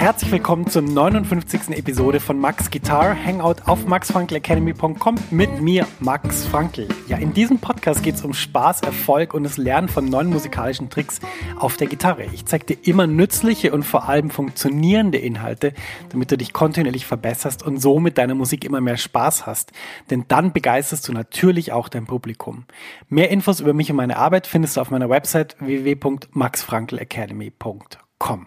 Herzlich willkommen zur 59. Episode von Max Guitar Hangout auf maxfrankelacademy.com mit mir, Max Frankl. Ja, in diesem Podcast geht es um Spaß, Erfolg und das Lernen von neuen musikalischen Tricks auf der Gitarre. Ich zeige dir immer nützliche und vor allem funktionierende Inhalte, damit du dich kontinuierlich verbesserst und so mit deiner Musik immer mehr Spaß hast. Denn dann begeisterst du natürlich auch dein Publikum. Mehr Infos über mich und meine Arbeit findest du auf meiner Website www.maxfrankelacademy.com.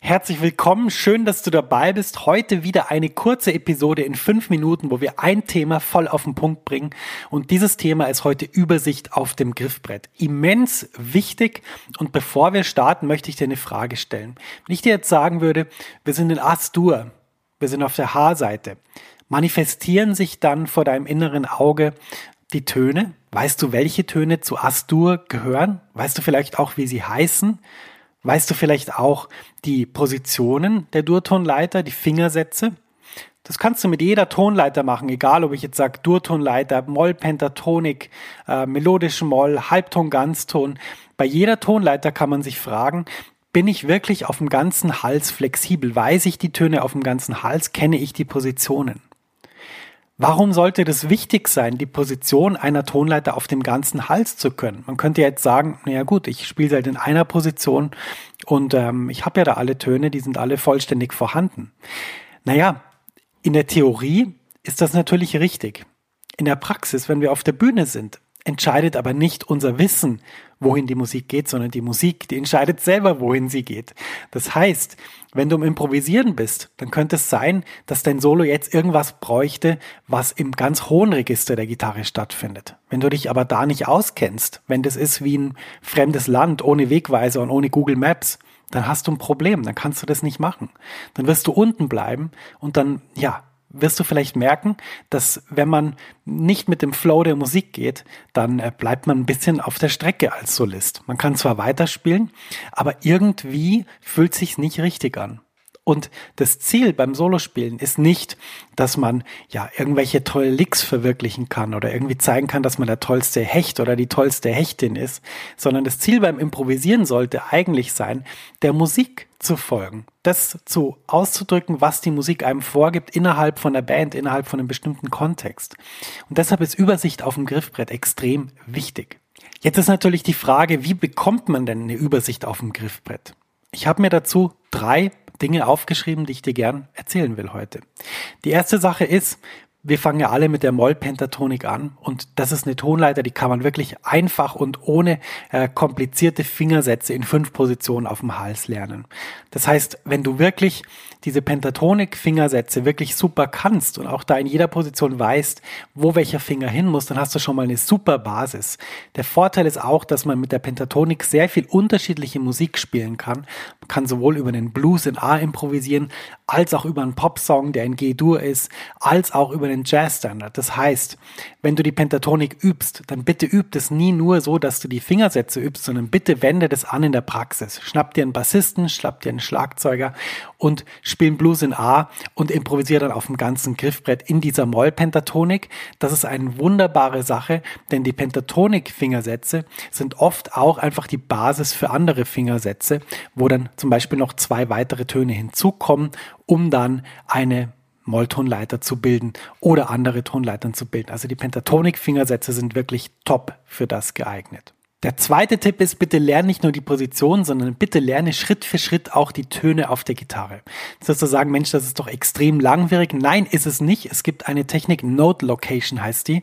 Herzlich willkommen, schön, dass du dabei bist. Heute wieder eine kurze Episode in fünf Minuten, wo wir ein Thema voll auf den Punkt bringen. Und dieses Thema ist heute Übersicht auf dem Griffbrett. Immens wichtig. Und bevor wir starten, möchte ich dir eine Frage stellen. Wenn ich dir jetzt sagen würde, wir sind in As-Dur, wir sind auf der H-Seite, manifestieren sich dann vor deinem inneren Auge die Töne? Weißt du, welche Töne zu As-Dur gehören? Weißt du vielleicht auch, wie sie heißen? Weißt du vielleicht auch die Positionen der Durtonleiter, die Fingersätze? Das kannst du mit jeder Tonleiter machen, egal ob ich jetzt sage Durtonleiter, Moll, Pentatonik, äh, melodischen Moll, Halbton, Ganzton. Bei jeder Tonleiter kann man sich fragen, bin ich wirklich auf dem ganzen Hals flexibel? Weiß ich die Töne auf dem ganzen Hals? Kenne ich die Positionen? Warum sollte das wichtig sein, die Position einer Tonleiter auf dem ganzen Hals zu können? Man könnte jetzt sagen, naja gut, ich spiele halt in einer Position und ähm, ich habe ja da alle Töne, die sind alle vollständig vorhanden. Naja, in der Theorie ist das natürlich richtig. In der Praxis, wenn wir auf der Bühne sind, entscheidet aber nicht unser Wissen, wohin die Musik geht, sondern die Musik, die entscheidet selber, wohin sie geht. Das heißt, wenn du im Improvisieren bist, dann könnte es sein, dass dein Solo jetzt irgendwas bräuchte, was im ganz hohen Register der Gitarre stattfindet. Wenn du dich aber da nicht auskennst, wenn das ist wie ein fremdes Land ohne Wegweiser und ohne Google Maps, dann hast du ein Problem, dann kannst du das nicht machen. Dann wirst du unten bleiben und dann, ja, wirst du vielleicht merken, dass wenn man nicht mit dem Flow der Musik geht, dann äh, bleibt man ein bisschen auf der Strecke als Solist. Man kann zwar weiterspielen, aber irgendwie fühlt sich nicht richtig an. Und das Ziel beim Solospielen ist nicht, dass man ja irgendwelche tolle Licks verwirklichen kann oder irgendwie zeigen kann, dass man der tollste Hecht oder die tollste Hechtin ist, sondern das Ziel beim Improvisieren sollte eigentlich sein, der Musik zu folgen, das zu auszudrücken, was die Musik einem vorgibt innerhalb von der Band, innerhalb von einem bestimmten Kontext. Und deshalb ist Übersicht auf dem Griffbrett extrem wichtig. Jetzt ist natürlich die Frage, wie bekommt man denn eine Übersicht auf dem Griffbrett? Ich habe mir dazu drei Dinge aufgeschrieben, die ich dir gern erzählen will heute. Die erste Sache ist, wir fangen ja alle mit der Moll-Pentatonik an und das ist eine Tonleiter, die kann man wirklich einfach und ohne äh, komplizierte Fingersätze in fünf Positionen auf dem Hals lernen. Das heißt, wenn du wirklich diese Pentatonik-Fingersätze wirklich super kannst und auch da in jeder Position weißt, wo welcher Finger hin muss, dann hast du schon mal eine super Basis. Der Vorteil ist auch, dass man mit der Pentatonik sehr viel unterschiedliche Musik spielen kann. Man kann sowohl über einen Blues in A improvisieren, als auch über einen Popsong, der in G-Dur ist, als auch über einen Jazzstandard. Das heißt, wenn du die Pentatonik übst, dann bitte üb es nie nur so, dass du die Fingersätze übst, sondern bitte wende das an in der Praxis. Schnapp dir einen Bassisten, schnapp dir einen Schlagzeuger und spiel Blues in A und improvisiere dann auf dem ganzen Griffbrett in dieser Moll-Pentatonik. Das ist eine wunderbare Sache, denn die Pentatonik-Fingersätze sind oft auch einfach die Basis für andere Fingersätze, wo dann zum Beispiel noch zwei weitere Töne hinzukommen, um dann eine Molltonleiter zu bilden oder andere Tonleitern zu bilden. Also die Pentatonik-Fingersätze sind wirklich top für das geeignet. Der zweite Tipp ist, bitte lerne nicht nur die Position, sondern bitte lerne Schritt für Schritt auch die Töne auf der Gitarre. Das ist zu sagen, Mensch, das ist doch extrem langwierig. Nein, ist es nicht. Es gibt eine Technik, Note Location heißt die.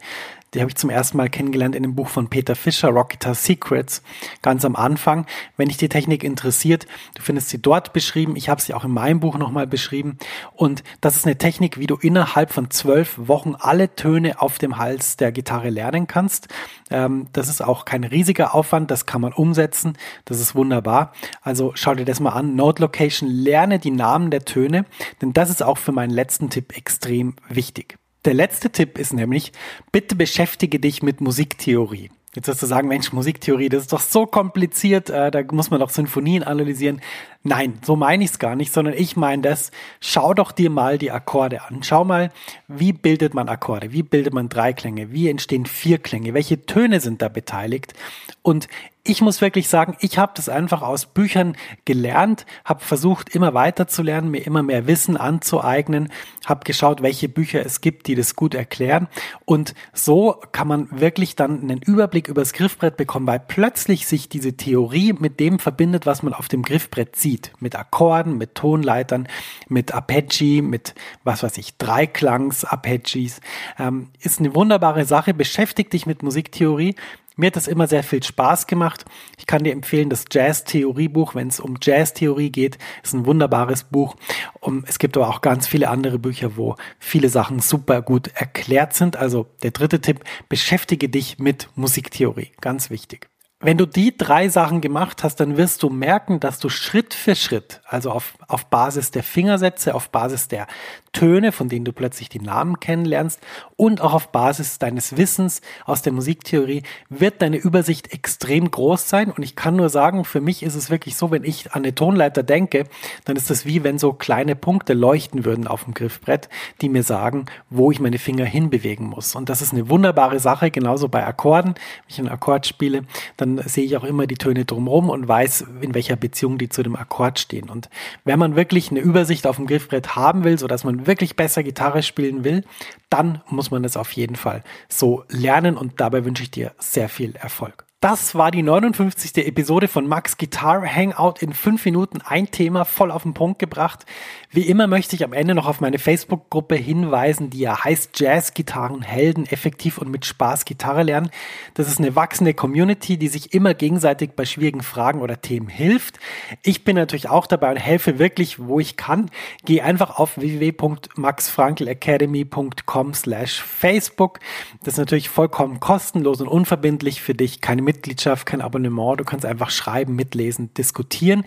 Die habe ich zum ersten Mal kennengelernt in dem Buch von Peter Fischer, Rock Guitar Secrets, ganz am Anfang. Wenn dich die Technik interessiert, du findest sie dort beschrieben. Ich habe sie auch in meinem Buch nochmal beschrieben. Und das ist eine Technik, wie du innerhalb von zwölf Wochen alle Töne auf dem Hals der Gitarre lernen kannst. Ähm, das ist auch kein riesiger Aufwand, das kann man umsetzen. Das ist wunderbar. Also schau dir das mal an. Note Location, lerne die Namen der Töne, denn das ist auch für meinen letzten Tipp extrem wichtig. Der letzte Tipp ist nämlich, bitte beschäftige dich mit Musiktheorie. Jetzt wirst du sagen, Mensch, Musiktheorie, das ist doch so kompliziert, äh, da muss man doch Sinfonien analysieren. Nein, so meine ich es gar nicht, sondern ich meine das, schau doch dir mal die Akkorde an. Schau mal, wie bildet man Akkorde, wie bildet man Dreiklänge, wie entstehen Vierklänge, welche Töne sind da beteiligt. Und ich muss wirklich sagen, ich habe das einfach aus Büchern gelernt, habe versucht, immer weiter zu lernen, mir immer mehr Wissen anzueignen, habe geschaut, welche Bücher es gibt, die das gut erklären. Und so kann man wirklich dann einen Überblick über das Griffbrett bekommen, weil plötzlich sich diese Theorie mit dem verbindet, was man auf dem Griffbrett sieht. Mit Akkorden, mit Tonleitern, mit Arpeggi, mit was weiß ich, Dreiklangs-Arpeggies. Ähm, ist eine wunderbare Sache. Beschäftigt dich mit Musiktheorie. Mir hat das immer sehr viel Spaß gemacht. Ich kann dir empfehlen, das Jazz-Theorie-Buch, wenn es um Jazz-Theorie geht, ist ein wunderbares Buch. Und es gibt aber auch ganz viele andere Bücher, wo viele Sachen super gut erklärt sind. Also der dritte Tipp, beschäftige dich mit Musiktheorie. Ganz wichtig. Wenn du die drei Sachen gemacht hast, dann wirst du merken, dass du Schritt für Schritt, also auf, auf Basis der Fingersätze, auf Basis der Töne, von denen du plötzlich die Namen kennenlernst und auch auf Basis deines Wissens aus der Musiktheorie, wird deine Übersicht extrem groß sein. Und ich kann nur sagen, für mich ist es wirklich so, wenn ich an eine Tonleiter denke, dann ist es wie wenn so kleine Punkte leuchten würden auf dem Griffbrett, die mir sagen, wo ich meine Finger hinbewegen muss. Und das ist eine wunderbare Sache, genauso bei Akkorden. Wenn ich einen Akkord spiele, dann dann sehe ich auch immer die Töne drumherum und weiß, in welcher Beziehung die zu dem Akkord stehen. Und wenn man wirklich eine Übersicht auf dem Griffbrett haben will, so dass man wirklich besser Gitarre spielen will, dann muss man es auf jeden Fall so lernen und dabei wünsche ich dir sehr viel Erfolg. Das war die 59. Episode von Max Guitar Hangout in fünf Minuten. Ein Thema voll auf den Punkt gebracht. Wie immer möchte ich am Ende noch auf meine Facebook-Gruppe hinweisen, die ja heißt Jazz-Gitarren Helden effektiv und mit Spaß Gitarre lernen. Das ist eine wachsende Community, die sich immer gegenseitig bei schwierigen Fragen oder Themen hilft. Ich bin natürlich auch dabei und helfe wirklich, wo ich kann. Geh einfach auf www.maxfrankelacademy.com slash Facebook. Das ist natürlich vollkommen kostenlos und unverbindlich für dich. Keine Mitgliedschaft, kein Abonnement. Du kannst einfach schreiben, mitlesen, diskutieren.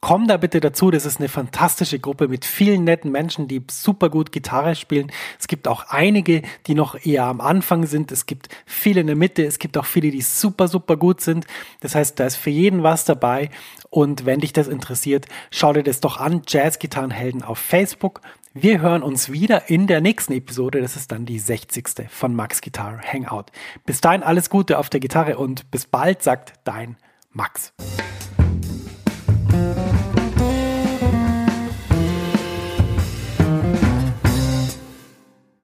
Komm da bitte dazu, das ist eine fantastische Gruppe mit vielen netten Menschen, die super gut Gitarre spielen. Es gibt auch einige, die noch eher am Anfang sind. Es gibt viele in der Mitte, es gibt auch viele, die super, super gut sind. Das heißt, da ist für jeden was dabei. Und wenn dich das interessiert, schau dir das doch an. Jazz-Gitarrenhelden auf Facebook. Wir hören uns wieder in der nächsten Episode. Das ist dann die 60. von Max Guitar Hangout. Bis dahin alles Gute auf der Gitarre und bis bald, sagt dein Max.